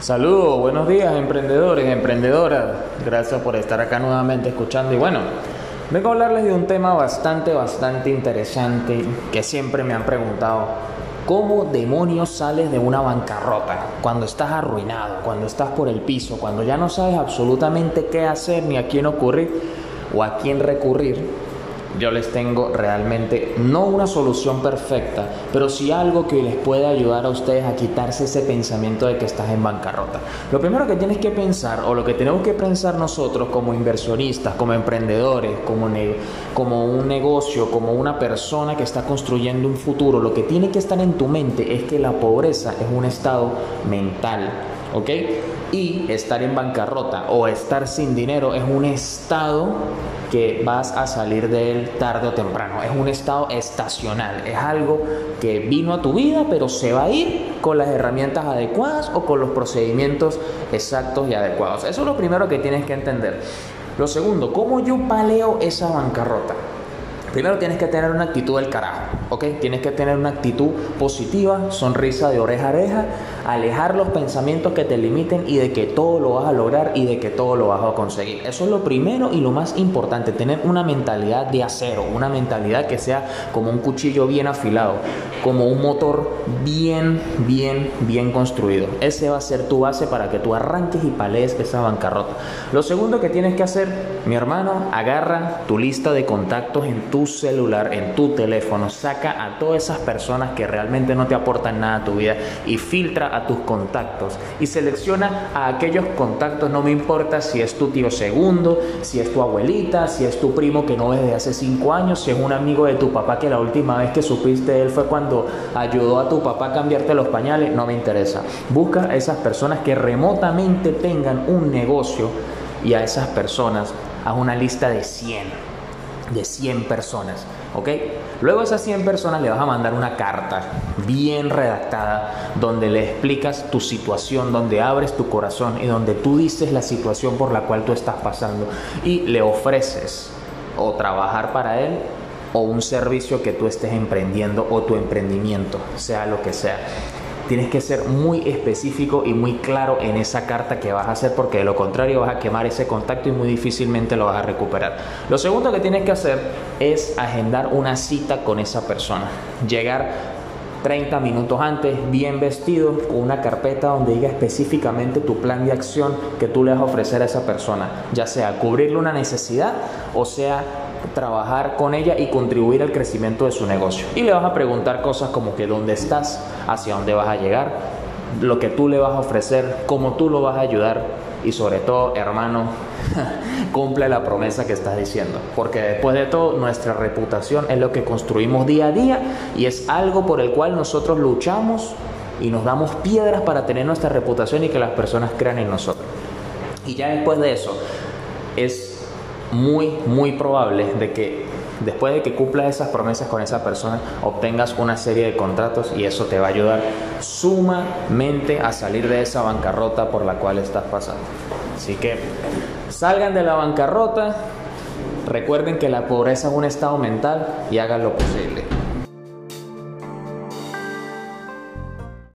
Saludos, buenos días emprendedores, emprendedoras. Gracias por estar acá nuevamente escuchando. Y bueno, vengo a hablarles de un tema bastante, bastante interesante que siempre me han preguntado. ¿Cómo demonios sales de una bancarrota? Cuando estás arruinado, cuando estás por el piso, cuando ya no sabes absolutamente qué hacer ni a quién ocurrir o a quién recurrir yo les tengo realmente no una solución perfecta, pero sí algo que les puede ayudar a ustedes a quitarse ese pensamiento de que estás en bancarrota. Lo primero que tienes que pensar o lo que tenemos que pensar nosotros como inversionistas, como emprendedores, como, como un negocio, como una persona que está construyendo un futuro, lo que tiene que estar en tu mente es que la pobreza es un estado mental, ¿ok? Y estar en bancarrota o estar sin dinero es un estado que vas a salir de él tarde o temprano. Es un estado estacional, es algo que vino a tu vida, pero se va a ir con las herramientas adecuadas o con los procedimientos exactos y adecuados. Eso es lo primero que tienes que entender. Lo segundo, ¿cómo yo paleo esa bancarrota? Primero tienes que tener una actitud del carajo, ¿ok? Tienes que tener una actitud positiva, sonrisa de oreja a oreja, alejar los pensamientos que te limiten y de que todo lo vas a lograr y de que todo lo vas a conseguir. Eso es lo primero y lo más importante, tener una mentalidad de acero, una mentalidad que sea como un cuchillo bien afilado, como un motor bien, bien, bien construido. Ese va a ser tu base para que tú arranques y palees esa bancarrota. Lo segundo que tienes que hacer, mi hermano, agarra tu lista de contactos en tu celular, en tu teléfono, saca a todas esas personas que realmente no te aportan nada a tu vida y filtra a tus contactos y selecciona a aquellos contactos, no me importa si es tu tío segundo, si es tu abuelita, si es tu primo que no ves de hace cinco años, si es un amigo de tu papá que la última vez que supiste de él fue cuando ayudó a tu papá a cambiarte los pañales, no me interesa. Busca a esas personas que remotamente tengan un negocio y a esas personas a una lista de 100 de 100 personas, ¿ok? Luego a esas 100 personas le vas a mandar una carta bien redactada donde le explicas tu situación, donde abres tu corazón y donde tú dices la situación por la cual tú estás pasando y le ofreces o trabajar para él o un servicio que tú estés emprendiendo o tu emprendimiento, sea lo que sea. Tienes que ser muy específico y muy claro en esa carta que vas a hacer porque de lo contrario vas a quemar ese contacto y muy difícilmente lo vas a recuperar. Lo segundo que tienes que hacer es agendar una cita con esa persona. Llegar 30 minutos antes, bien vestido, con una carpeta donde diga específicamente tu plan de acción que tú le vas a ofrecer a esa persona, ya sea cubrirle una necesidad o sea trabajar con ella y contribuir al crecimiento de su negocio. Y le vas a preguntar cosas como que dónde estás, hacia dónde vas a llegar, lo que tú le vas a ofrecer, cómo tú lo vas a ayudar y sobre todo, hermano, cumple la promesa que estás diciendo. Porque después de todo, nuestra reputación es lo que construimos día a día y es algo por el cual nosotros luchamos y nos damos piedras para tener nuestra reputación y que las personas crean en nosotros. Y ya después de eso, es muy, muy probable de que después de que cumplas esas promesas con esa persona, obtengas una serie de contratos y eso te va a ayudar sumamente a salir de esa bancarrota por la cual estás pasando. Así que salgan de la bancarrota, recuerden que la pobreza es un estado mental y hagan lo posible.